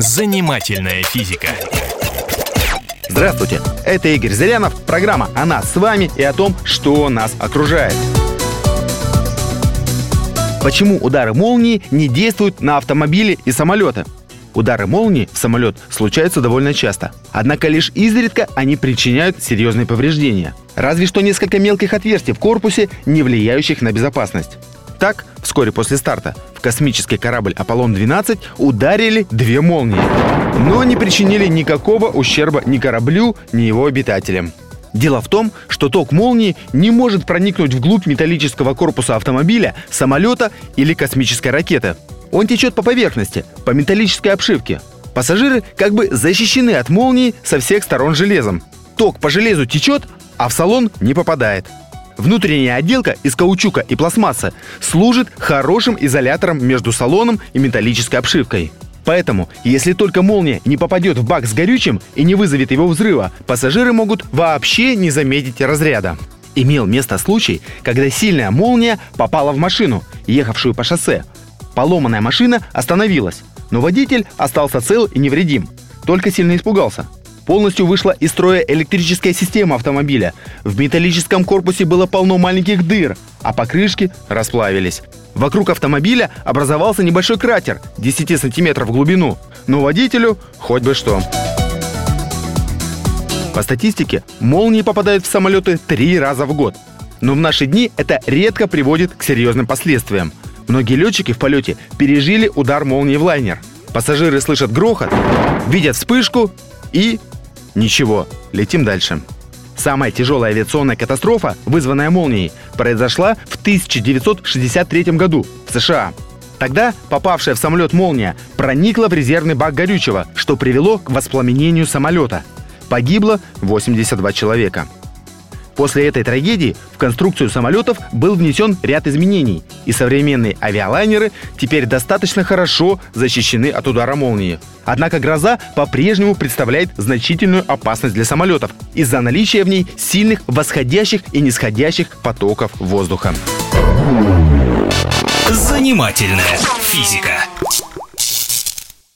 Занимательная физика. Здравствуйте, это Игорь Зырянов, программа о нас с вами и о том, что нас окружает. Почему удары молнии не действуют на автомобили и самолеты? Удары молнии в самолет случаются довольно часто. Однако лишь изредка они причиняют серьезные повреждения. Разве что несколько мелких отверстий в корпусе, не влияющих на безопасность. Так, вскоре после старта в космический корабль «Аполлон-12» ударили две молнии, но не причинили никакого ущерба ни кораблю, ни его обитателям. Дело в том, что ток молнии не может проникнуть вглубь металлического корпуса автомобиля, самолета или космической ракеты. Он течет по поверхности, по металлической обшивке. Пассажиры как бы защищены от молнии со всех сторон железом. Ток по железу течет, а в салон не попадает. Внутренняя отделка из каучука и пластмассы служит хорошим изолятором между салоном и металлической обшивкой. Поэтому, если только молния не попадет в бак с горючим и не вызовет его взрыва, пассажиры могут вообще не заметить разряда. Имел место случай, когда сильная молния попала в машину, ехавшую по шоссе. Поломанная машина остановилась, но водитель остался цел и невредим, только сильно испугался – Полностью вышла из строя электрическая система автомобиля. В металлическом корпусе было полно маленьких дыр, а покрышки расплавились. Вокруг автомобиля образовался небольшой кратер 10 сантиметров в глубину. Но водителю хоть бы что. По статистике, молнии попадают в самолеты три раза в год. Но в наши дни это редко приводит к серьезным последствиям. Многие летчики в полете пережили удар молнии в лайнер. Пассажиры слышат грохот, видят вспышку и Ничего, летим дальше. Самая тяжелая авиационная катастрофа, вызванная молнией, произошла в 1963 году в США. Тогда попавшая в самолет молния проникла в резервный бак горючего, что привело к воспламенению самолета. Погибло 82 человека. После этой трагедии в конструкцию самолетов был внесен ряд изменений, и современные авиалайнеры теперь достаточно хорошо защищены от удара молнии. Однако гроза по-прежнему представляет значительную опасность для самолетов из-за наличия в ней сильных восходящих и нисходящих потоков воздуха. Занимательная физика.